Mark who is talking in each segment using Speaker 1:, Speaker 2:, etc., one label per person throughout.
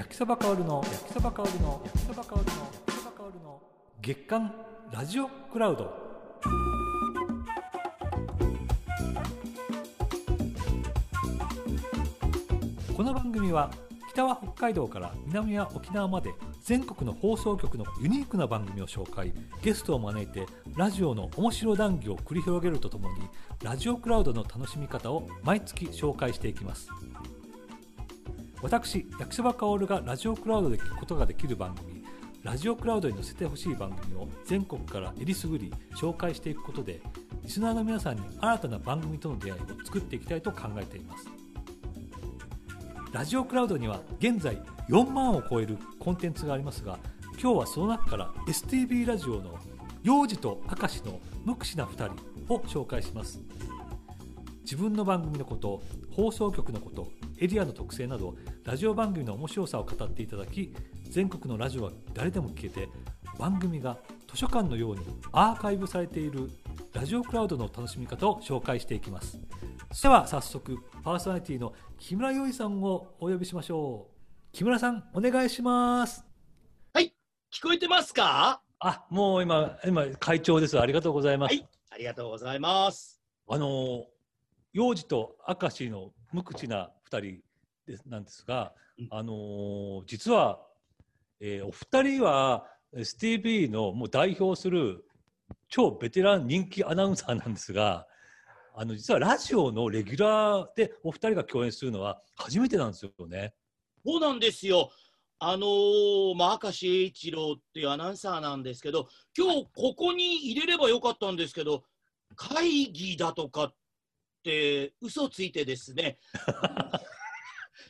Speaker 1: 焼きそば香るの焼きそば香るの焼きそば香るの焼きそば香るの。月刊ラジオクラウド。この番組は北は北海道から南は沖縄まで全国の放送局のユニークな番組を紹介。ゲストを招いてラジオの面白談義を繰り広げるとともにラジオクラウドの楽しみ方を毎月紹介していきます。私焼きそばかおるがラジオクラウドで聞くことができる番組ラジオクラウドに載せてほしい番組を全国からえりすぐり紹介していくことでリスナーの皆さんに新たな番組との出会いを作っていきたいと考えています。ラジオクラウドには現在4万を超えるコンテンツがありますが今日はその中から STB ラジオの幼児と明石の無口な2人を紹介します。自分の番組のこと放送局のことエリアの特性などラジオ番組の面白さを語っていただき全国のラジオは誰でも聞けて番組が図書館のようにアーカイブされているラジオクラウドの楽しみ方を紹介していきます。では早速パーソナリティの木村よいさんをお呼びしましょう。木村さんお願いします。
Speaker 2: はい聞こえてますか？
Speaker 1: あもう今今会長です。ありがとうございます、
Speaker 2: はいありがとうございます。
Speaker 1: あの幼児と明石の無口な2人ですなんですが、
Speaker 2: うん
Speaker 1: あの実は、えーお二人は STB のもう代表する超ベテラン人気アナウンサーなんですがあの実はラジオのレギュラーでお二人が共演するのは初めてなんですよね。
Speaker 2: そうなんですよあのー、まあ明石栄一郎っていうアナウンサーなんですけど今日ここに入れればよかったんですけど会議だとかって嘘ついてですね。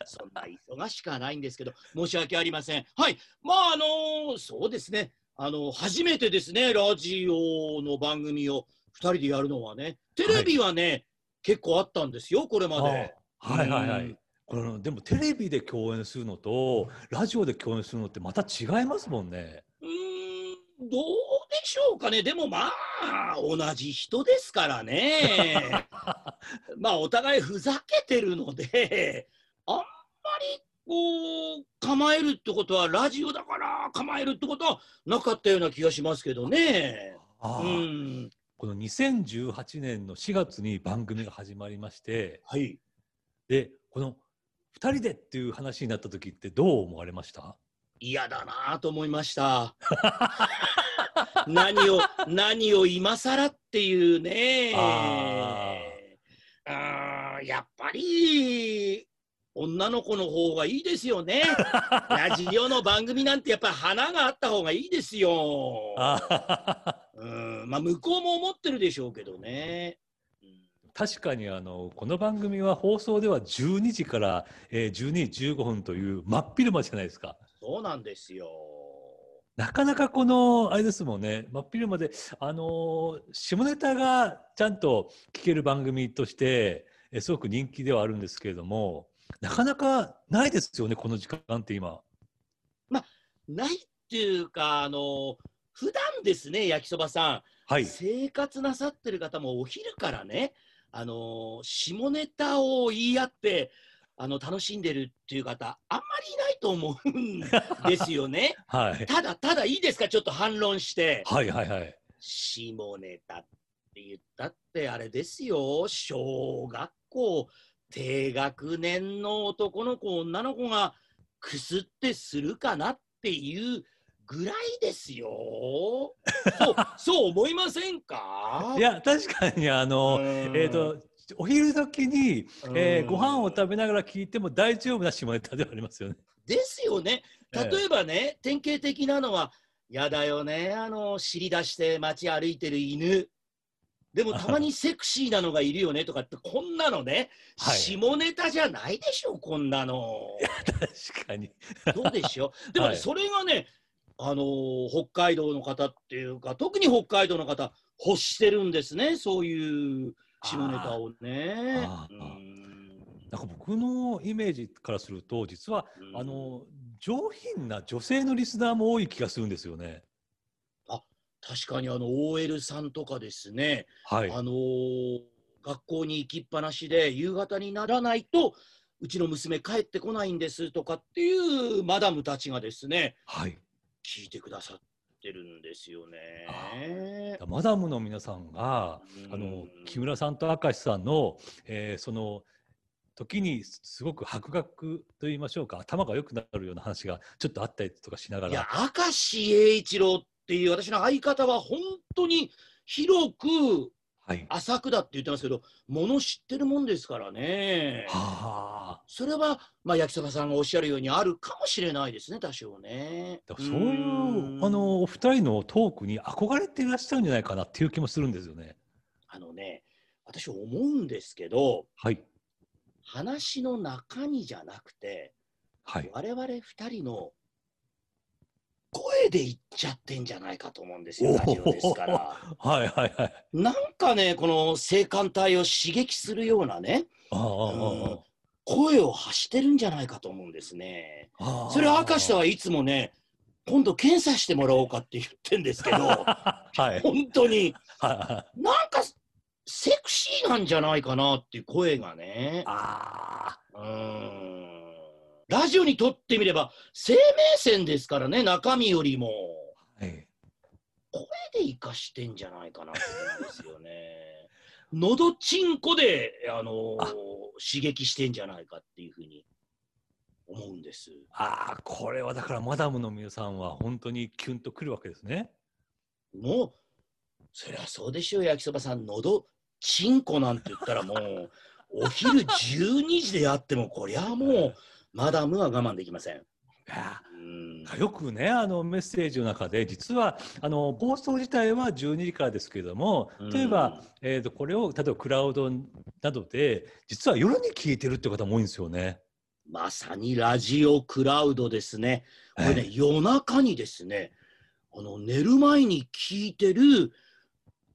Speaker 2: そんな忙しくはないんですけど申し訳ありません。はい。まああのーそうですね。あの初めてですねラジオの番組を2人でやるのはね。テレビはね、結構あったんですよこれまで。
Speaker 1: あはいはいはい。
Speaker 2: うん。
Speaker 1: これでもテレビで共演するのとラジオで共演するのってまた違いますもんね。
Speaker 2: どうでしょうかね、でもまあ、同じ人ですからね、まあ、お互いふざけてるので、あんまりこう、構えるってことは、ラジオだから構えるってことはなかったような気がしますけどね。うん、
Speaker 1: この2018年の4月に番組が始まりまして
Speaker 2: はい。
Speaker 1: でこの2人でっていう話になった時ってどう思われました？
Speaker 2: 嫌だなと思いました。何を、何を今更っていうね。
Speaker 1: あ
Speaker 2: あーやっぱり、女の子の方がいいですよね。ラジオの番組なんてやっぱり花があった方がいいですよ。
Speaker 1: あ
Speaker 2: うん、まあ向こうも思ってるでしょうけどね。うん
Speaker 1: 確かにあのこの番組は放送では12時から、えー12時15分という真っ昼間じゃないですか。
Speaker 2: そうなんですよ。
Speaker 1: なかなかこのあれですもんね真っ昼間であのー下ネタがちゃんと聞ける番組としてえーすごく人気ではあるんですけれどもなかなかないですよねこの時間って今。
Speaker 2: ないっていうか、あの、普段ですね、焼きそばさん。
Speaker 1: はい。
Speaker 2: 生活なさってる方もお昼からね、あの下ネタを言い合ってあの楽しんでるっていう方あんまりいないと思うんですよね。
Speaker 1: はい。
Speaker 2: ただただいいですか？ちょっと反論して
Speaker 1: はいはいはい。
Speaker 2: 下ネタって言ったってあれですよ小学校低学年の男の子女の子がくすってするかなっていうぐらいですよ。そうそう思いませんか？
Speaker 1: いや確かにあの、
Speaker 2: うん
Speaker 1: えっ、とお昼時に、えー
Speaker 2: うん
Speaker 1: ご飯を食べながら聞いても大丈夫な下ネタではありますよね。
Speaker 2: ですよね。
Speaker 1: ええ
Speaker 2: 例えばね、典型的なのは、やだよね、あの、尻出して街歩いてる犬。でもたまにセクシーなのがいるよねとかって、こんなのね、
Speaker 1: はい
Speaker 2: 下ネタじゃないでしょ、こんなの。
Speaker 1: 確かに。
Speaker 2: どうでしょう。でもね、
Speaker 1: はい
Speaker 2: それがね、あのー北海道の方っていうか、特に北海道の方、欲してるんですね、そういう下ネタをね。
Speaker 1: なんか僕のイメージからすると実は、
Speaker 2: うん
Speaker 1: あの上品な女性のリスナーも多い気がするんですよね。
Speaker 2: 確かにあの OL さんとかですね、
Speaker 1: はい。
Speaker 2: あのー学校に行きっぱなしで夕方にならないとうちの娘帰ってこないんですとかっていうマダムたちがですね、
Speaker 1: はい。
Speaker 2: 聞いてくださってるんですよね。
Speaker 1: マダムの皆さんが、あの木村さんと明石さんの、えーその時にすごく博学と言いましょうか頭が良くなるような話がちょっとあったりとかしなが
Speaker 2: いや
Speaker 1: ら
Speaker 2: 明石栄一郎っていう私の相方は本当に広く
Speaker 1: はい
Speaker 2: 浅くだって言ってますけどもの知ってるもんですからね。
Speaker 1: はあ
Speaker 2: それは、まあ、焼きそばさんがおっしゃるようにあるかもしれないですね多少ね。
Speaker 1: そういうあのお二人のトークに憧れていらっしゃるんじゃないかなっていう気もするんですよね。
Speaker 2: あのね私思うんですけど
Speaker 1: はい
Speaker 2: 話の中身じゃなくて
Speaker 1: はい。
Speaker 2: 我々二人の声で言っちゃってんじゃないかと思うんですよラジオですから。
Speaker 1: はいはいはい。
Speaker 2: なんかねこの性感帯を刺激するようなね
Speaker 1: ああああ
Speaker 2: 声を発してるんじゃないかと思うんですね。
Speaker 1: ああ
Speaker 2: それを明石さんはいつもね今度検査してもらおうかって言ってんですけど
Speaker 1: はい
Speaker 2: 本当に
Speaker 1: は
Speaker 2: なんかセクシーなんじゃないかなっていう声がね。
Speaker 1: あ
Speaker 2: うーんラジオにとってみれば生命線ですからね中身よりも
Speaker 1: あはい
Speaker 2: 声で生かしてんじゃないかなって思うんですよね。のどちんこで、あのー
Speaker 1: あ
Speaker 2: 刺激してんじゃないかっていうふうに思うんです。
Speaker 1: ああこれはだからマダムの皆さんは本当にキュンとくるわけですね。
Speaker 2: もうそりゃそうでしょう焼きそばさんのどちんこなんて言ったらもうお昼12時でやってもこりゃもう マダムは我慢できません。
Speaker 1: よくねあのメッセージの中で実はあの放送自体は12時からですけれども例えば、えー、とこれを例えばクラウドなどで実は夜に聞いてるって方も多いんですよね。
Speaker 2: まさにラジオクラウドですね。これね、
Speaker 1: はい
Speaker 2: 夜中にですね、あの寝る前に聞いてる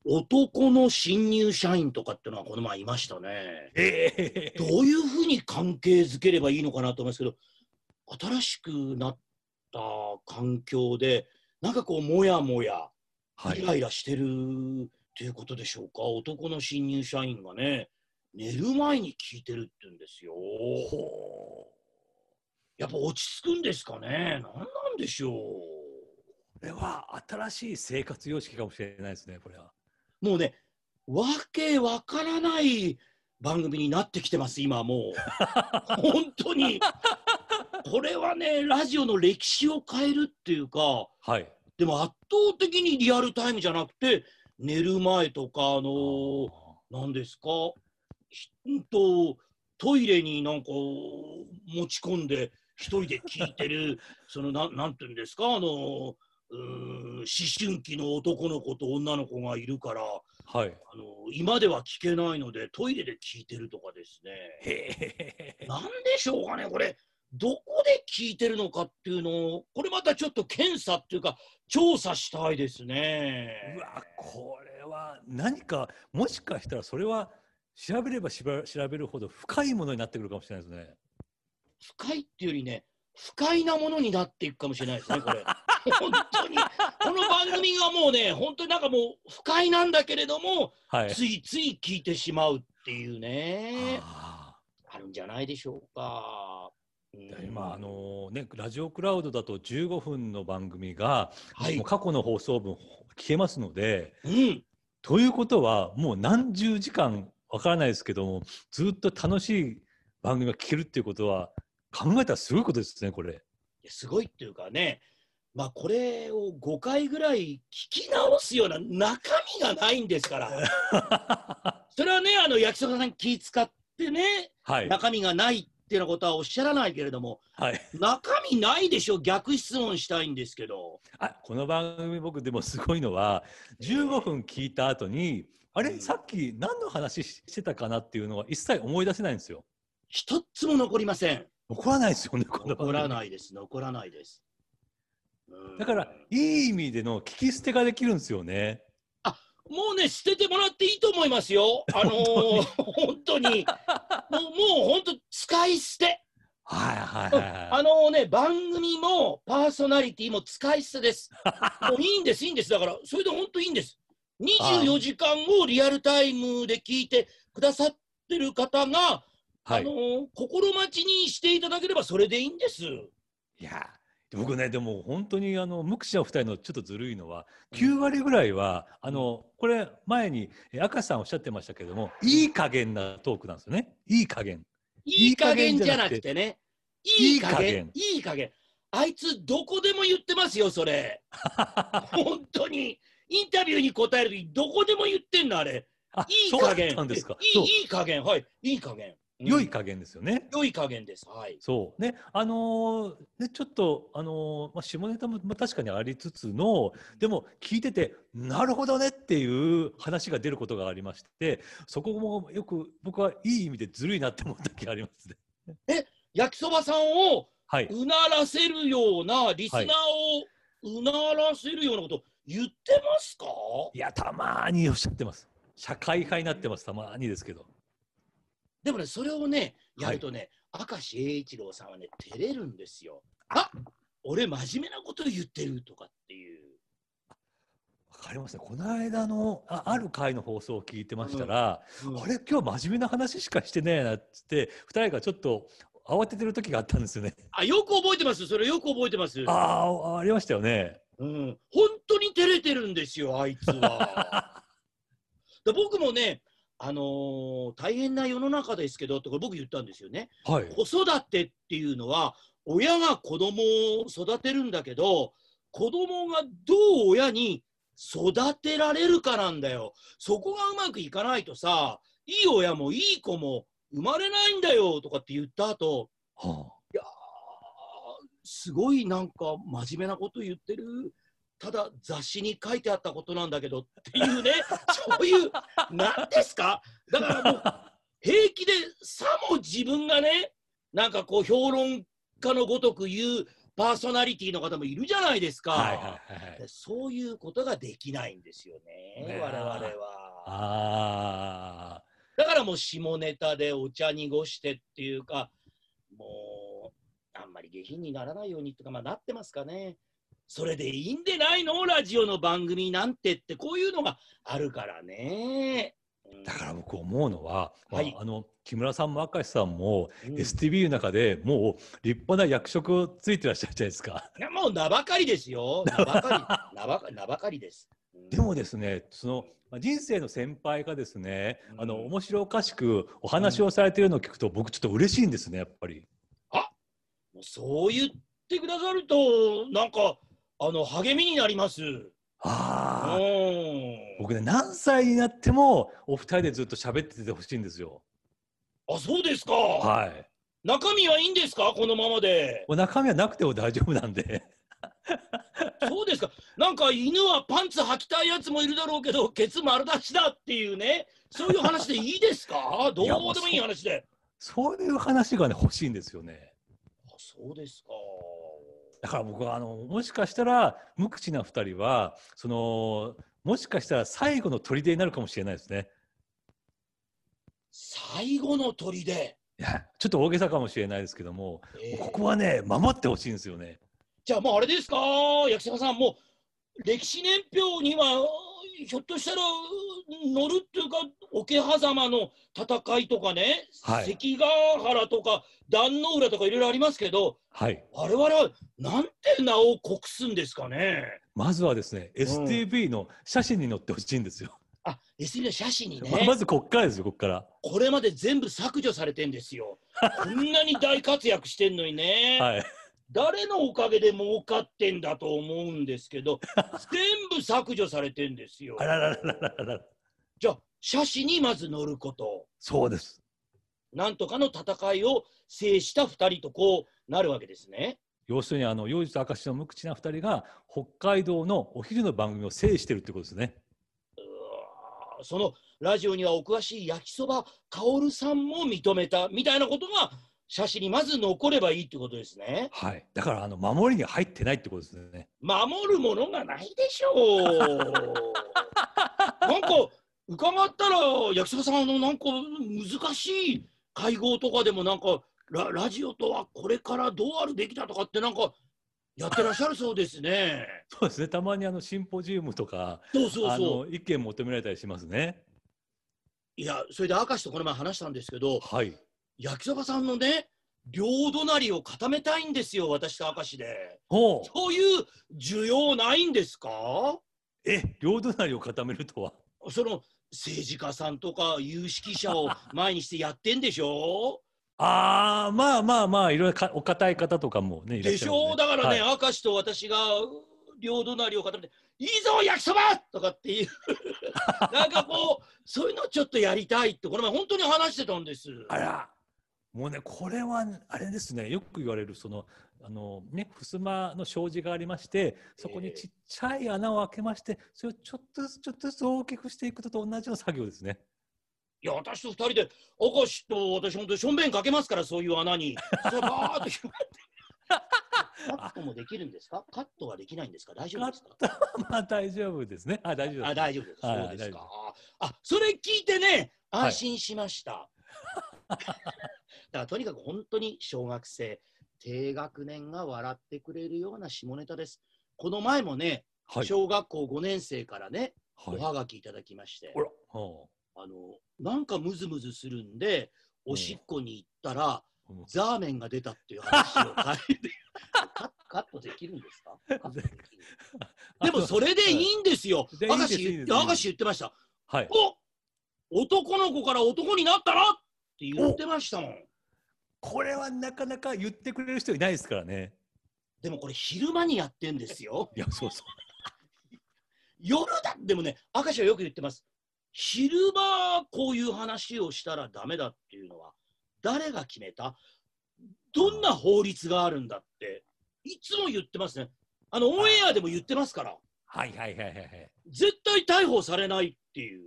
Speaker 2: 男の新入社員とかっていうのはこの前いましたね。
Speaker 1: え
Speaker 2: どういうふうに関係づければいいのかなと思いますけど、新しくなった環境で、なんかこう、もやもや、
Speaker 1: はい
Speaker 2: イライラしてるっていうことでしょうか？男の新入社員がね、寝る前に聞いてるって言うんですよ。
Speaker 1: ほ
Speaker 2: やっぱ落ち着くんですかね？何なんでしょう。
Speaker 1: う？これは新しい生活様式かもしれないですねこれは。
Speaker 2: もうね、わけわからない番組になってきてます、今もう。本当に。これはね、ラジオの歴史を変えるっていうか、
Speaker 1: はい。
Speaker 2: でも圧倒的にリアルタイムじゃなくて、寝る前とか、あのー、何ですか、と、トイレになんか持ち込んで、一人で聞いてる、そのなん、なんていうんですか、あのうーん思春期の男の子と女の子がいるから、
Speaker 1: はい。
Speaker 2: あの今では聞けないので、トイレで聞いてるとかですね。
Speaker 1: へえ。
Speaker 2: なんでしょうかね、これ、どこで聞いてるのかっていうのを、これまたちょっと検査っていうか、調査したいですね。
Speaker 1: うわこれは何かもしかしたらそれは調べれば調べるほど深いものになってくるかもしれないですね。
Speaker 2: 深いっていうよりね、不快なものになっていくかもしれないですね、これ。本当に、この番組がもうね、本当になんかもう不快なんだけれども、
Speaker 1: はい。
Speaker 2: ついつい聞いてしまうっていうね、
Speaker 1: あ
Speaker 2: あるんじゃないでしょうか。
Speaker 1: 今あのねラジオクラウドだと15分の番組が、
Speaker 2: はい
Speaker 1: もう過去の放送分聞けますので
Speaker 2: うん、
Speaker 1: ということはもう何十時間わからないですけどもずっと楽しい番組が聞けるっていうことは考えたらすごいことですねこれ。
Speaker 2: すごいっていうかね、まあ、これを5回ぐらい聞き直すような中身がないんですから、それはね、あの焼きそばさん気使ってね、
Speaker 1: はい
Speaker 2: 中身がないっていうようなことはおっしゃらないけれども、
Speaker 1: はい。
Speaker 2: 中身ないでしょ、逆質問したいんですけど。
Speaker 1: あこの番組僕でもすごいのは15分聞いた後にあれ？
Speaker 2: うん
Speaker 1: さっき何の話ししてたかなっていうのは一切思い出せないんですよ。
Speaker 2: 一つも残りません。
Speaker 1: 残らないですよね
Speaker 2: 残らないです、残らないです。うん
Speaker 1: だからいい意味での聞き捨てができるんですよね。
Speaker 2: もうね、捨ててもらっていいと思いますよ。あのー本当に。もう、もう本当、使い捨て。
Speaker 1: はいはいはいはい。
Speaker 2: あのーね、番組もパーソナリティも使い捨てです。もういいんです、いいんです。だから、それで本当いいんです。24時間をリアルタイムで聞いてくださってる方が、
Speaker 1: はい
Speaker 2: あのー心待ちにしていただければそれでいいんです。
Speaker 1: いや僕ねでも本当にあの無口なお二人のちょっとずるいのは9割ぐらいは、あのこれ前にえ明石さんおっしゃってましたけどもいい加減なトークなんですよねいい加減
Speaker 2: いい加減じゃなくてね。いい加減。
Speaker 1: い
Speaker 2: いい加減。あいつどこでも言ってますよ、それ。本当に。インタビューに答えるときどこでも言ってんの、あれ。
Speaker 1: あ
Speaker 2: いい加減。
Speaker 1: たんですか
Speaker 2: い
Speaker 1: そう
Speaker 2: いいい加減。はい。いい加減。うん。
Speaker 1: 良い加減ですよね。
Speaker 2: 良い加減です。はい。
Speaker 1: そう。ねあのーねちょっとあのーまあ、下ネタも、まあ、確かにありつつのでも聞いててなるほどねっていう話が出ることがありましてそこもよく僕はいい意味でずるいなって思った時がありますね。
Speaker 2: 焼きそばさんを
Speaker 1: はい、
Speaker 2: うならせるような、リスナーをうならせるようなこと言ってますか？
Speaker 1: いやたまにおっしゃってます。社会派になってます。たまにですけど
Speaker 2: でもね、それをね、や
Speaker 1: はい
Speaker 2: るとね、明石栄一郎さんはね、照れるんですよ。あ俺、真面目なこと言ってるとかっていう。
Speaker 1: わかりますねこの間のあある回の放送を聞いてましたら、
Speaker 2: うん
Speaker 1: あれ今日真面目な話しかしてねえなっつって2人がちょっと慌ててる時があったんですよね。
Speaker 2: あよく覚えてます、それよく覚えてます。
Speaker 1: ああありましたよね。
Speaker 2: うん、本当に照れてるんですよ、あいつは。で僕もね、あのー大変な世の中ですけどってこれ僕言ったんですよね。
Speaker 1: はい。
Speaker 2: 子育てっていうのは親が子供を育てるんだけど子供がどう親に育てられるかなんだよ。そこがうまくいかないとさいい親もいい子も生まれないんだよとかって言った後
Speaker 1: はい
Speaker 2: やーすごいなんか真面目なこと言ってる。ただ雑誌に書いてあったことなんだけどっていうね。そういう何ですか？だからもう平気でさも自分がねなんかこう評論家のごとく言うパーソナリティの方もいるじゃないですか、
Speaker 1: あ。はいはいはい。
Speaker 2: そういうことができないんですよね
Speaker 1: ね
Speaker 2: 我々は。
Speaker 1: あ
Speaker 2: だからもう下ネタでお茶濁してっていうかもうあんまり下品にならないようにとかまあなってますかねそれでいいんでないの？ラジオの番組なんてってこういうのがあるからね。
Speaker 1: だから僕思うのは、まあ
Speaker 2: はい
Speaker 1: あの木村さんも明石さんも、
Speaker 2: うん
Speaker 1: STB の中でもう立派な役職をついてらっしゃるじゃないですか。
Speaker 2: いやもう名ばかりですよ。名ばかり、名ばかり、名ばかりです。うん
Speaker 1: でもですね、そのまあ人生の先輩がですね、
Speaker 2: うん
Speaker 1: あの面白おかしくお話をされているのを聞くと、僕ちょっと嬉しいんですね、やっぱり。
Speaker 2: もうそう言ってくださると、なんか、あの励みになります。うん。
Speaker 1: ああ、僕ね、何歳になってもお二人でずっと喋っててほしいんですよ。
Speaker 2: あ、そうですか。
Speaker 1: はい。
Speaker 2: 中身はいいんですか、このままで。
Speaker 1: 中身はなくても大丈夫なんで。
Speaker 2: そうですか。なんか犬はパンツ履きたいやつもいるだろうけど、ケツ丸出しだっていうね。そういう話でいいですか？どうでもいい話で。
Speaker 1: そういう話がね、欲しいんですよね。
Speaker 2: あ、そうですか。
Speaker 1: だから僕はあのもしかしたら無口な二人はそのもしかしたら最後の砦になるかもしれないですね。
Speaker 2: 最後の砦？
Speaker 1: いやちょっと大げさかもしれないですけども、
Speaker 2: えー
Speaker 1: ここはね守ってほしいんですよね。
Speaker 2: じゃあもうあれですか、焼きそばさん、もう歴史年表にはひょっとしたら乗るっていうか、桶狭間の戦いとかね、
Speaker 1: はい
Speaker 2: 関ヶ原とか壇ノ浦とかいろいろありますけど、
Speaker 1: はい。
Speaker 2: 我々はなんて名を国すんですかね？
Speaker 1: まずはですね、STV の写真に載ってほしいんですよ。
Speaker 2: あ、SB の写真に
Speaker 1: ま
Speaker 2: ね、
Speaker 1: まずこっからですよ、こっから。
Speaker 2: これまで全部削除されてんですよ。こんなに大活躍してんのにね。
Speaker 1: はい。
Speaker 2: 誰のおかげで儲かってんだと思うんですけど、全部削除されてんですよ
Speaker 1: あ。ららららららら。
Speaker 2: じゃあ、写真にまず乗ること、
Speaker 1: そうです。
Speaker 2: なんとかの戦いを制した2人とこうなるわけですね。
Speaker 1: 要するにあの妖術明石の無口な二人が北海道のお昼の番組を制してるってことですね。
Speaker 2: そのラジオにはお詳しい焼きそば薫さんも認めたみたいなことが写真にまず残ればいいってことですね。
Speaker 1: はい。だからあの守りに入ってないってことですね。
Speaker 2: 守るものがないでしょう。なんか伺ったら焼きそばさんあのなんか難しい会合とかでもなんかララジオとはこれからどうあるべきだとかってなんかやってらっしゃるそうですね。
Speaker 1: そうですね。たまにあのシンポジウムとか
Speaker 2: そうそう
Speaker 1: あ
Speaker 2: そう。
Speaker 1: の意見求められたりしますね。
Speaker 2: いやそれで明石とこの前話したんですけど
Speaker 1: はい。
Speaker 2: 焼きそばさんのね、両隣を固めたいんですよ、私と明石で。
Speaker 1: ほう。
Speaker 2: そういう需要ないんですか？
Speaker 1: え両隣を固めるとは。
Speaker 2: その政治家さんとか有識者を 前にしてやってんでしょ？
Speaker 1: ああまあまあまあいろいろかお堅い方とかもねいらっ
Speaker 2: でし
Speaker 1: しゃるもん
Speaker 2: ょ？だからね、
Speaker 1: はい。
Speaker 2: 明石と私が両隣を固めて「いいぞ焼きそば!」とかっていう。なんかこうそういうのちょっとやりたいってこの前本当に話してたんです。
Speaker 1: あらもうねこれはあれですねよく言われるそのあのね襖の障子がありましてそこにちっちゃい穴を開けましてそれをちょっとずつちょっとずつ大きくしていくのと同じような作業ですね。
Speaker 2: いや私と二人で明石と私本当にしょんべんかけますからそういう穴にそれバーッと広がって カットもできるんですか？カットはできないんですか？大丈夫ですか？
Speaker 1: まあ大丈夫ですね。あ大丈夫。
Speaker 2: あ大丈夫です。
Speaker 1: はい
Speaker 2: そうですか。あそれ聞いてね
Speaker 1: はい
Speaker 2: 安心しました。だからとにかく本当に小学生低学年が笑ってくれるような下ネタです。この前もね、
Speaker 1: はい。
Speaker 2: 小学校5年生からね、
Speaker 1: はい
Speaker 2: おはがきいただきまして
Speaker 1: ほ、ら。は
Speaker 2: あのなんかムズムズするんで、おしっこに行ったら、
Speaker 1: あうん
Speaker 2: ザーメンが出たっていう話を書いて カカットできるんですか？でもそれでいいんですよ。明石言明石言ってました。
Speaker 1: はい。
Speaker 2: お男の子から男になったらって言ってましたもん。
Speaker 1: これはなかなか言ってくれる人いないですからね。
Speaker 2: でもこれ昼間にやってんですよ。
Speaker 1: いやそうそう。
Speaker 2: 夜だでもね、明石はよく言ってます。昼間こういう話をしたらダメだっていうのは誰が決めた？どんな法律があるんだっていつも言ってますね。あのオンエアでも言ってますから
Speaker 1: はいはいはいはいはい。
Speaker 2: 絶対逮捕されないっていう。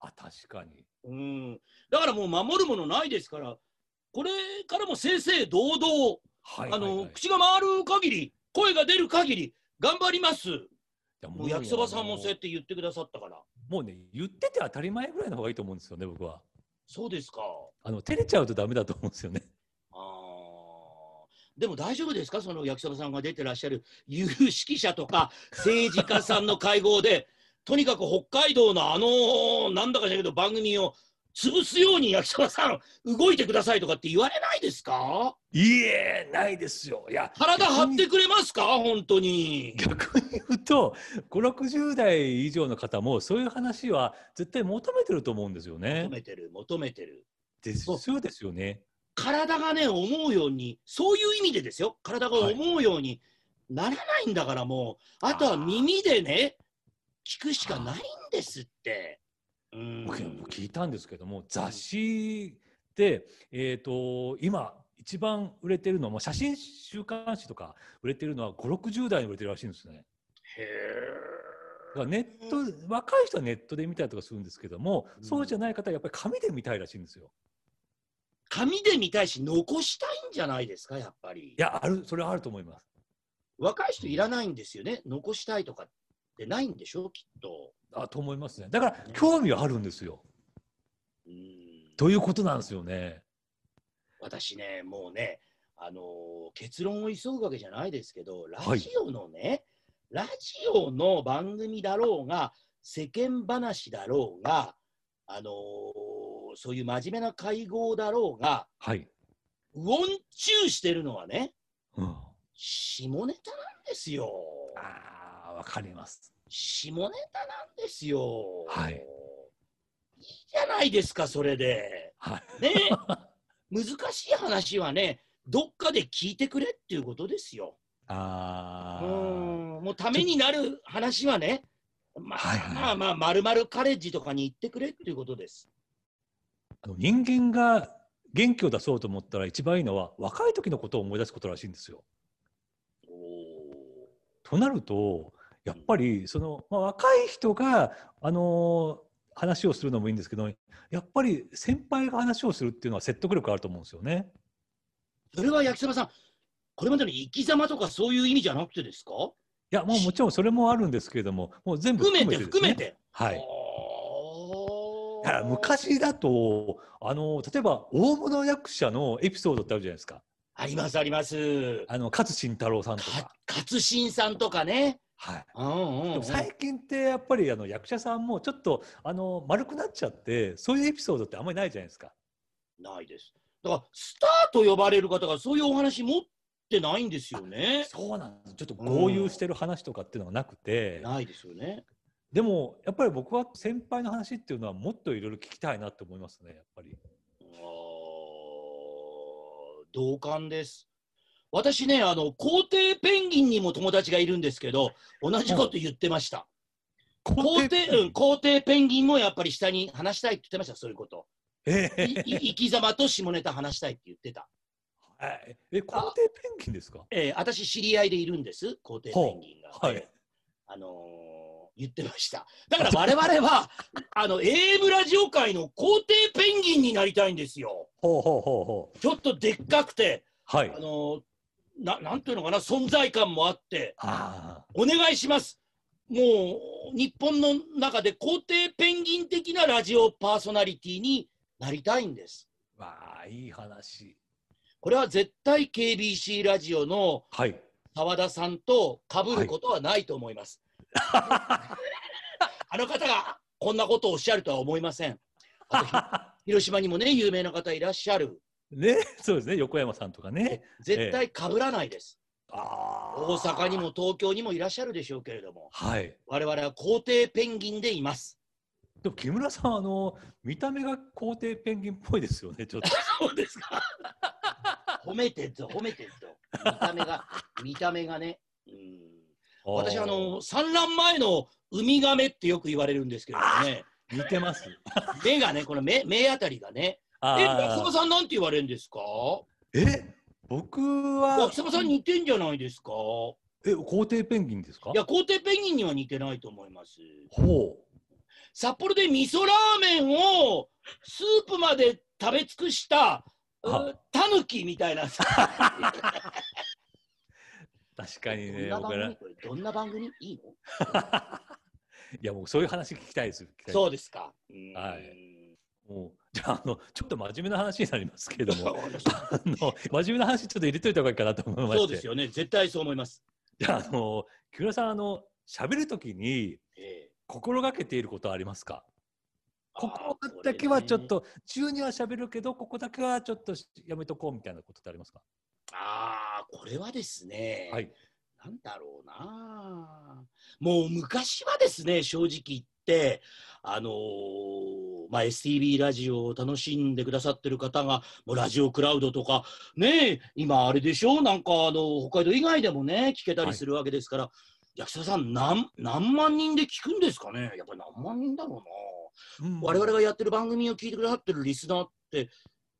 Speaker 1: あ確かに。
Speaker 2: うん、だからもう守るものないですからこれからも正々堂々
Speaker 1: はい
Speaker 2: あの口が回る限り声が出る限り頑張ります。も
Speaker 1: も
Speaker 2: う焼きそばさんもそうやって言ってくださったから。
Speaker 1: もうね言ってて当たり前ぐらいの方がいいと思うんですよね僕は。
Speaker 2: そうですか。
Speaker 1: あの照れちゃうとダメだと思うんですよね。
Speaker 2: あーでも大丈夫ですか？その焼きそばさんが出てらっしゃる有識者とか政治家さんの会合でとにかく北海道のあのなんだかじゃけど番組を潰すように焼きそばさん動いてくださいとかって言われないですか？
Speaker 1: いえないですよ。いや
Speaker 2: 体張ってくれますか？本当に。
Speaker 1: 逆に言うと560代以上の方もそういう話は絶対求めてると思うんですよね
Speaker 2: 求。めてる求めてる。
Speaker 1: ですそうですよね。
Speaker 2: 体がね思うようにそういう意味でですよ体が思うようにならないんだからもうあとは耳でね聞くしかないんですって。うん
Speaker 1: 僕も聞いたんですけども雑誌で、えー、と今一番売れてるのはもう写真週刊誌とか売れてるのは560代に売れてるらしいんですね。
Speaker 2: へ
Speaker 1: だからネット若い人はネットで見たりとかするんですけども、
Speaker 2: うん
Speaker 1: そうじゃない方はやっぱり紙で見たいらしいんですよ。
Speaker 2: 紙で見たいし残したいんじゃないですかやっぱり
Speaker 1: い。やあるそれはあると思います。
Speaker 2: 若い人いらないんですよね残したいとかってないんでしょきっと。
Speaker 1: あと思いますね。だから興味はあるんですよ。
Speaker 2: うん
Speaker 1: ということなんですよね。
Speaker 2: 私ねもうねあのー結論を急ぐわけじゃないですけどラ
Speaker 1: はい
Speaker 2: ジオのね、ラジオの番組だろうが世間話だろうがあのーそういう真面目な会合だろうが
Speaker 1: はい。
Speaker 2: ウォンチューしてるのはね
Speaker 1: うん、
Speaker 2: 下ネタなんですよ。
Speaker 1: ああわかります。
Speaker 2: 下ネタなんですよ。
Speaker 1: はい
Speaker 2: いいじゃないですかそれで。
Speaker 1: はい。
Speaker 2: ね 難しい話はねどっかで聞いてくれっていうことですよ。う
Speaker 1: ああ。
Speaker 2: んもうためになる話はねまあ、
Speaker 1: はいはい
Speaker 2: まあまあまるまるカレッジとかに行ってくれっていうことです。
Speaker 1: 人間が元気を出そうと思ったら一番いいのは若い時のことを思い出すことらしいんですよ。となるとやっぱりその、まあ、若い人が、あのー話をするのもいいんですけどやっぱり先輩が話をするっていうのは説得力あると思うんですよね。
Speaker 2: それは焼きそばさんこれまでの生き様とかそういう意味じゃなくてですか？
Speaker 1: いやもうもちろんそれもあるんですけれどももう全部
Speaker 2: 含めて
Speaker 1: ね
Speaker 2: 含めて。
Speaker 1: はい。だから昔だとあの例えば大物役者のエピソードってあるじゃないですか。
Speaker 2: ありますあります。
Speaker 1: あの勝新太郎さんと
Speaker 2: か
Speaker 1: か。
Speaker 2: 勝新さんとかね。
Speaker 1: はい。
Speaker 2: うんうんうん
Speaker 1: でも最近ってやっぱりあの役者さんもちょっとあの丸くなっちゃってそういうエピソードってあんまりないじゃないですか。
Speaker 2: ないです。だからスターと呼ばれる方がそういうお話持ってないんですよね。
Speaker 1: そうなんですちょっと合流してる話とかっていうのがなくて、
Speaker 2: ないですよね。
Speaker 1: でもやっぱり僕は先輩の話っていうのはもっといろいろ聞きたいなって思いますねやっぱり。
Speaker 2: あー同感です。私ね、あの、皇帝ペンギンにも友達がいるんですけど、同じこと言ってました。皇帝、うん、皇帝ペンギンもやっぱり下に話したいって言ってました、そういうこと。
Speaker 1: え
Speaker 2: いい生き様と下ネタ話したいって言ってた。
Speaker 1: はいえ皇帝ペンギンですか？
Speaker 2: えー私、知り合いでいるんです、皇帝ペンギンが。
Speaker 1: はい
Speaker 2: あのー言ってました。だから我々は、あの、AM ラジオ界の皇帝ペンギンになりたいんですよ。
Speaker 1: ほうほうほうほう
Speaker 2: ちょっとでっかくて、
Speaker 1: はい
Speaker 2: あのーななんていうのかな、存在感もあって、
Speaker 1: あ
Speaker 2: お願いします。もう、日本の中で皇帝ペンギン的なラジオパーソナリティになりたいんです。
Speaker 1: あわあいい話
Speaker 2: これは絶対 KBC ラジオの
Speaker 1: はい
Speaker 2: 澤田さんと被ることはないと思います。あの方がこんなことをおっしゃるとは思いません。広島にもね、有名な方いらっしゃる。
Speaker 1: ね。そうですね。横山さんとかね。
Speaker 2: 絶対被らないです。
Speaker 1: あ
Speaker 2: 大阪にも東京にもいらっしゃるでしょうけれども、
Speaker 1: はい。
Speaker 2: 我々は皇帝ペンギンでいます。
Speaker 1: でも木村さんあの見た目が皇帝ペンギンっぽいですよねちょっと。
Speaker 2: そうですか。褒めてんぞ、褒めてんぞ。見た目が、見た目がね。うん。私、あの、産卵前のウミガメってよく言われるんですけれどもね、
Speaker 1: 似てます。
Speaker 2: 目がね、この目目あたりがね、え、
Speaker 1: あ
Speaker 2: 脇迫さんなんて言われるんですか？
Speaker 1: え？僕は。
Speaker 2: 脇迫さん似てんじゃないですか？
Speaker 1: え皇帝ペンギンですか？
Speaker 2: いや、皇帝ペンギンには似てないと思います。
Speaker 1: ほ
Speaker 2: 札幌で味噌ラーメンをスープまで食べ尽くした、
Speaker 1: あ
Speaker 2: タヌキみたいな。さ。
Speaker 1: う確かに
Speaker 2: どん
Speaker 1: ね
Speaker 2: どんな番組？いいの？
Speaker 1: いやもうそういう話聞きたいです。
Speaker 2: そうですか。うん。
Speaker 1: はいじゃああのちょっと真面目な話になりますけれどもあの真面目な話ちょっと入れといた方がいいかなと思いまして
Speaker 2: そうですよね。絶対そう思います。
Speaker 1: じゃああの木村さんあの喋るときに
Speaker 2: ええ
Speaker 1: 心がけていることはありますか？ここ
Speaker 2: あー
Speaker 1: だけはちょっ。
Speaker 2: こ
Speaker 1: と中には喋るけどここだけはちょっとやめとこうみたいなことってありますか？
Speaker 2: ああ、これはですね、
Speaker 1: はい
Speaker 2: なんだろうな。もう昔はですね、正直言って、あのーまあ、STB ラジオを楽しんでくださってる方が、もうラジオクラウドとか、ねえ、今あれでしょ？なんかあの、北海道以外でもね、聞けたりするわけですから、焼沢さん何、何万人で聞くんですかね？やっぱり何万人だろうな。
Speaker 1: うん。
Speaker 2: 我々がやってる番組を聞いてくださってるリスナーって、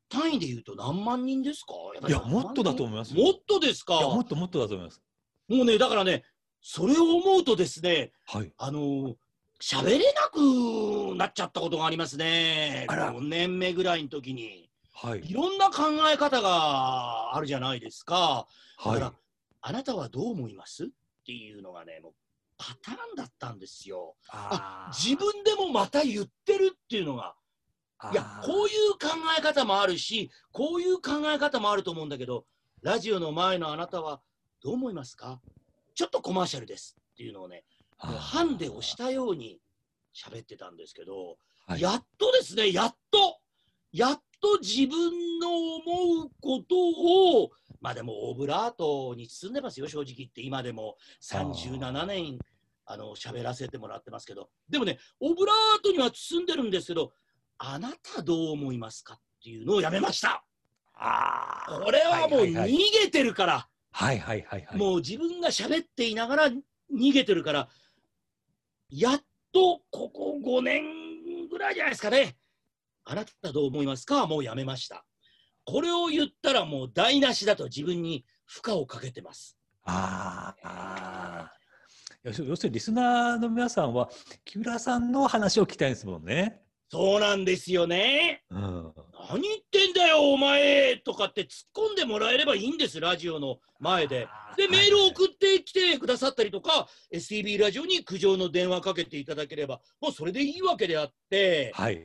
Speaker 2: 単位で言うと何万人ですか？
Speaker 1: いやもっとだと思いますよ。
Speaker 2: もっとですか？
Speaker 1: もっともっとだと思います。
Speaker 2: もうね、だからね、それを思うとですね、
Speaker 1: はい。
Speaker 2: あのー喋れなくなっちゃったことがありますね。
Speaker 1: あら
Speaker 2: 5年目ぐらいの時に。
Speaker 1: はい
Speaker 2: いろんな考え方があるじゃないですか。だから、
Speaker 1: はい
Speaker 2: あなたはどう思います？っていうのがね、もうパターンだったんですよ。あ自分でもまた言ってるっていうのが。いやこういう考え方もあるしこういう考え方もあると思うんだけどラジオの前のあなたはどう思いますか？ちょっとコマーシャルですっていうのをねハンデをしたように喋ってたんですけど、
Speaker 1: はい。
Speaker 2: やっとですねやっとやっと自分の思うことをまあでもオブラートに包んでますよ正直言って今でも37年あの喋らせてもらってますけど。でもねオブラートには包んでるんですけどあなたどう思いますかっていうのをやめました。
Speaker 1: あー。
Speaker 2: これはもう逃げてるから、
Speaker 1: はいはいはいはい。
Speaker 2: もう自分が喋っていながら逃げてるからやっとここ5年ぐらいじゃないですかね。あなたどう思いますか？もうやめました。これを言ったらもう台無しだと自分に負荷をかけてます。
Speaker 1: ああ要す要するにリスナーの皆さんは木村さんの話を聞きたいんですもんね。
Speaker 2: そうなんですよね。
Speaker 1: うん、
Speaker 2: 何言ってんだよお前とかって突っ込んでもらえればいいんですラジオの前で。でメールを送ってきてくださったりとか STB ラジオに苦情の電話かけていただければもうそれでいいわけであって。
Speaker 1: はい。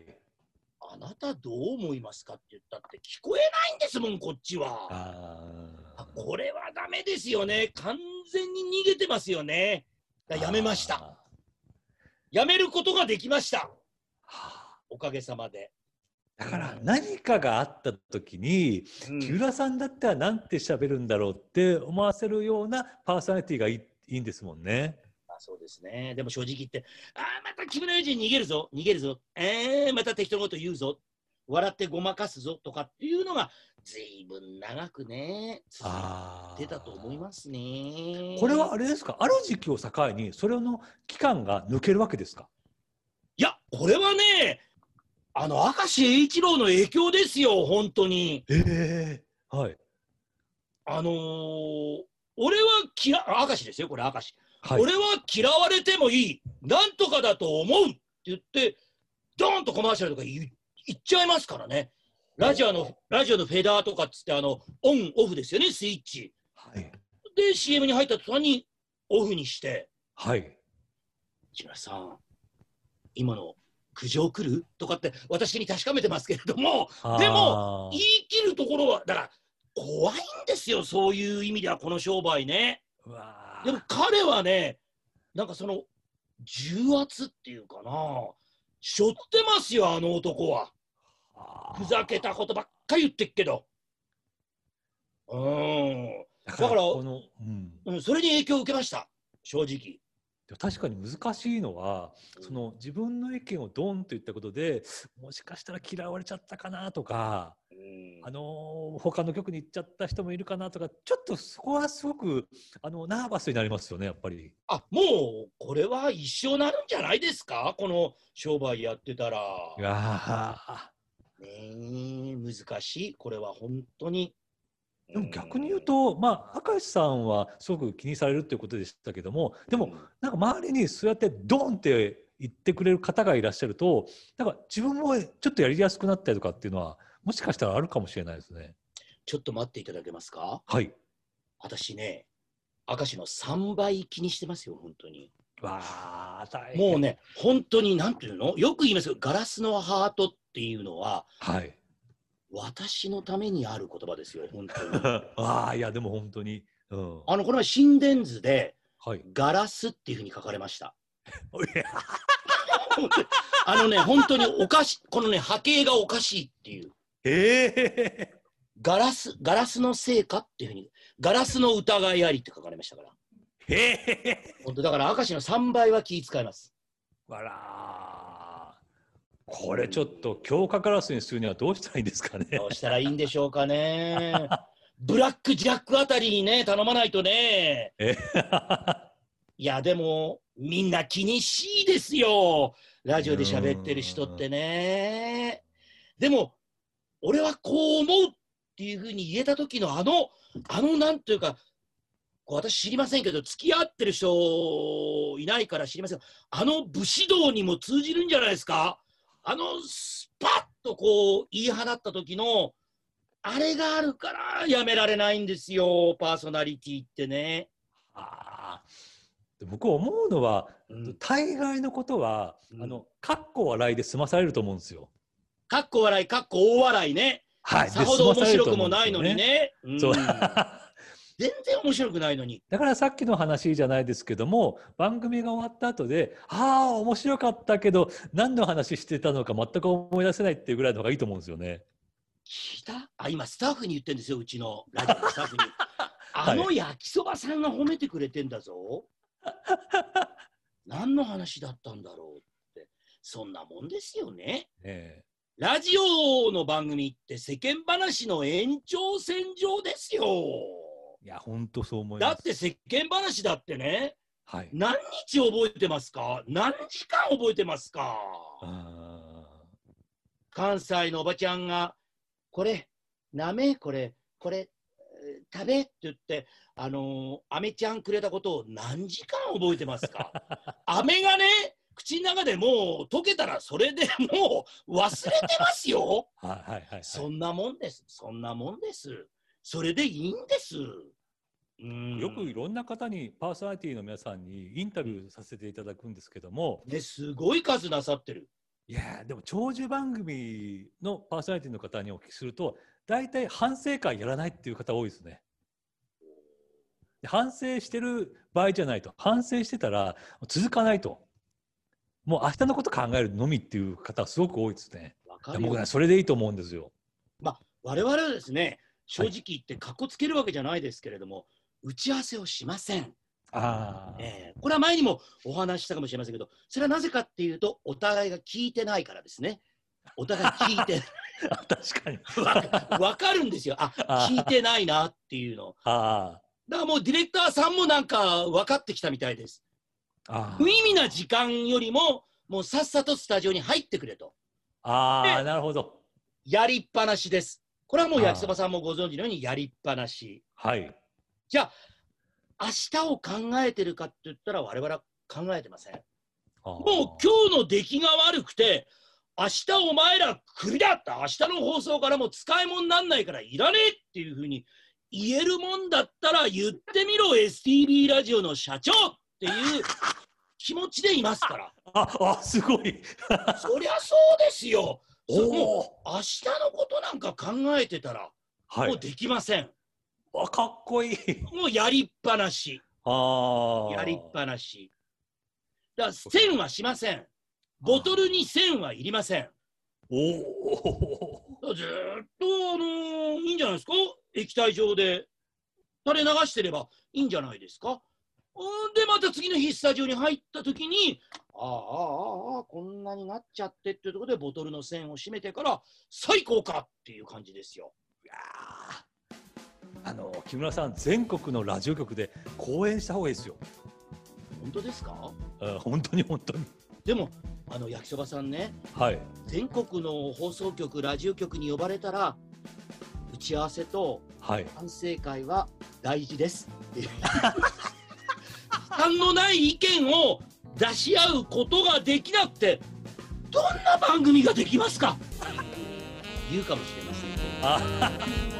Speaker 2: あなたどう思いますかって言ったって聞こえないんですもんこっちは。
Speaker 1: あ
Speaker 2: あこれはダメですよね。完全に逃げてますよね。やめました。
Speaker 1: あ
Speaker 2: やめることができました。
Speaker 1: ーは
Speaker 2: おかげさまで。
Speaker 1: だから何かがあった時に、
Speaker 2: うん。
Speaker 1: 木村さんだったらなんて喋るんだろうって思わせるようなパーソナリティがいいいいんですもんね。
Speaker 2: まあそうですね。でも正直言って、ああ、また木村祐二逃げるぞ、逃げるぞ、えー、また適当なこと言うぞ、笑ってごまかすぞとかっていうのが、ずいぶん長くね、続
Speaker 1: あ
Speaker 2: いてたと思いますね。
Speaker 1: これはあれですか？ある時期を境にそれの期間が抜けるわけですか？
Speaker 2: いや、これはね、あの、明石栄一郎の影響ですよ、本当に。
Speaker 1: ええはい
Speaker 2: あのー俺は嫌明石ですよ、これ、明石。
Speaker 1: はい
Speaker 2: 俺は嫌われてもいい、なんとかだと思うって言って、ドーンとコマーシャルとか言言っちゃいますからね。ラジオのラジオのフェーダーとかっつって、あのオン、オフですよね、スイッチ。
Speaker 1: はい
Speaker 2: で、CM に入った途端にオフにして、
Speaker 1: はい
Speaker 2: 木村さん、今の苦情来る？とかって私に確かめてますけれども、でも言い切るところは、だから怖いんですよ、そういう意味では、この商売ね。でも彼はね、なんかその重圧っていうかな、しょってますよ、あの男は。ふざけたことばっかり言ってっけど。うん、
Speaker 1: だ
Speaker 2: だから
Speaker 1: この、うん、
Speaker 2: うん、それに影響を受けました、正直。
Speaker 1: でも確かに難しいのはその自分の意見をドンと言ったことでもしかしたら嫌われちゃったかなとか、
Speaker 2: うん
Speaker 1: あのー他の局に行っちゃった人もいるかなとかちょっとそこはすごくあのナーバスになりますよねやっぱり。
Speaker 2: あもうこれは一生なるんじゃないですか、この商売やってたら。
Speaker 1: いやー
Speaker 2: ねえ難しい、これは本当に。
Speaker 1: でも逆に言うと、まあ、明石さんはすごく気にされるということでしたけどもでも
Speaker 2: うん
Speaker 1: なんか周りにそうやってドンって言ってくれる方がいらっしゃるとなんか自分もちょっとやりやすくなったりとかっていうのはもしかしたらあるかもしれないですね。
Speaker 2: ちょっと待っていただけますか？
Speaker 1: はい。
Speaker 2: 私ね、明石の3倍気にしてますよ、本当に。
Speaker 1: わあ大変
Speaker 2: もうね、本当に、なんていうの？よく言いますよ、ガラスのハートっていうのは、
Speaker 1: はい。
Speaker 2: 私のためにある言葉ですよ、本当に。
Speaker 1: ああいやでも本当に。うん。
Speaker 2: あの、この前、心電図で、
Speaker 1: はい。
Speaker 2: ガラスっていうふうに書かれました。あのね、本当におかしこのね、波形がおかしいっていう。
Speaker 1: ええ
Speaker 2: ガラス、ガラスのせいかっていうふうに、ガラスの疑いありって書かれましたから。
Speaker 1: へえ。
Speaker 2: 本当だから、明石の3倍は気遣います。
Speaker 1: わらーこれちょっと強化ガラスにするにはどうしたらいいんですかね。
Speaker 2: どうしたらいいんでしょうかね。ブラックジャックあたりにね、頼まないとね。
Speaker 1: え？
Speaker 2: いや、でも、みんな気にしいですよ。ラジオで喋ってる人ってね。でも、俺はこう思うっていうふうに言えた時のあの、あのなんというか、こう私知りませんけど、付き合ってる人いないから知りません。あの武士道にも通じるんじゃないですかあの、スパッとこう言い放った時の、あれがあるからやめられないんですよ、パーソナリティってね。
Speaker 1: あーで僕思うのは、
Speaker 2: うん
Speaker 1: 大概のことは、
Speaker 2: うん
Speaker 1: あのかっこ笑いで済まされると思うんですよ。
Speaker 2: かっこ笑い、かっこ大笑いね。
Speaker 1: はい。
Speaker 2: さほど面白くもないのにね。うん
Speaker 1: そう
Speaker 2: 全然面白くないのに。
Speaker 1: だからさっきの話じゃないですけども番組が終わった後で「ああ面白かったけど何の話してたのか全く思い出せない」っていうぐらいの方がいいと思うんですよね。
Speaker 2: 聞いた？あ、今スタッフに言ってんですよ、うちのラジオのスタッフに。あの焼きそばさんが褒めてくれてんだぞ。何の話だったんだろうって。そんなもんですよね。
Speaker 1: え
Speaker 2: ラジオの番組って世間話の延長線上ですよ。
Speaker 1: えいや本当そう思います。
Speaker 2: だって世間話だってね、
Speaker 1: はい。
Speaker 2: 何日覚えてますか？何時間覚えてますか？
Speaker 1: あ
Speaker 2: 関西のおばちゃんが、これ、なめ、これ、これ、えー食べ？って言って、あのー、アメちゃんくれたことを何時間覚えてますか？飴がね、口の中でもう溶けたらそれでもう忘れてますよ。
Speaker 1: ーはいはいはいはい。
Speaker 2: そんなもんです。そんなもんです。それでいいんです。うん
Speaker 1: よくいろんな方にパーソナリティの皆さんにインタビューさせていただくんですけども、
Speaker 2: ね、すごい数なさってる。
Speaker 1: いやーでも長寿番組のパーソナリティの方にお聞きすると大体反省会やらないっていう方多いですね。で反省してる場合じゃないと反省してたら続かないともう明日のこと考えるのみっていう方はすごく多いですね。僕ねそれでいいと思うんですよ。
Speaker 2: 我々はですね、正直言ってかっこつけるわけじゃないですけれども、打ち合わせをしません。
Speaker 1: ああ、
Speaker 2: えーこれは前にもお話ししたかもしれませんけど、それはなぜかっていうと、お互いが聞いてないからですね。お互い聞いて
Speaker 1: 確かに。
Speaker 2: わわかるんですよ。あ
Speaker 1: あ
Speaker 2: 聞いてないなっていうの。
Speaker 1: あ
Speaker 2: だからもうディレクターさんもなんか分かってきたみたいです。
Speaker 1: あ、あ
Speaker 2: 無意味な時間よりも、もうさっさとスタジオに入ってくれと。
Speaker 1: あ、あなるほど。
Speaker 2: やりっぱなしです。これはもう焼きそばさんもご存知のようにやりっぱなし。
Speaker 1: はい。
Speaker 2: じゃあ、明日を考えてるかって言ったら、我々は考えてません。
Speaker 1: も
Speaker 2: もう今日の出来が悪くて、明日お前らクビだった、明日の放送からもう使い物になんないからいらねえっていうふうに言えるもんだったら言ってみろ、STB ラジオの社長っていう気持ちでいますから。
Speaker 1: あ、あ、すごい。
Speaker 2: そりゃそうですよ。も。う明日のことなんか考えてたら、
Speaker 1: はい。
Speaker 2: もうできません。
Speaker 1: あ、かっこいい。
Speaker 2: もうやりっぱなし。
Speaker 1: ああ。
Speaker 2: やりっぱなし。だから線はしません。ボトルに線はいりません。
Speaker 1: おお。
Speaker 2: ずーっと、あのーいいんじゃないですか？液体状で垂れ流してればいいんじゃないですか？うんでまた次の日スタジオに入った時にああああああこんなになっちゃってっていうところでボトルの線を閉めてから最高かっていう感じですよ。
Speaker 1: いやーあの木村さん全国のラジオ局で講演した方がいいですよ。
Speaker 2: 本当ですか？
Speaker 1: うん本当に本当に。
Speaker 2: でもあの焼きそばさんね
Speaker 1: はい。
Speaker 2: 全国の放送局ラジオ局に呼ばれたら打ち合わせと
Speaker 1: はい。
Speaker 2: 反省会は大事ですっていう反のない意見を出し合うことができなくてどんな番組ができますか？言うかもしれません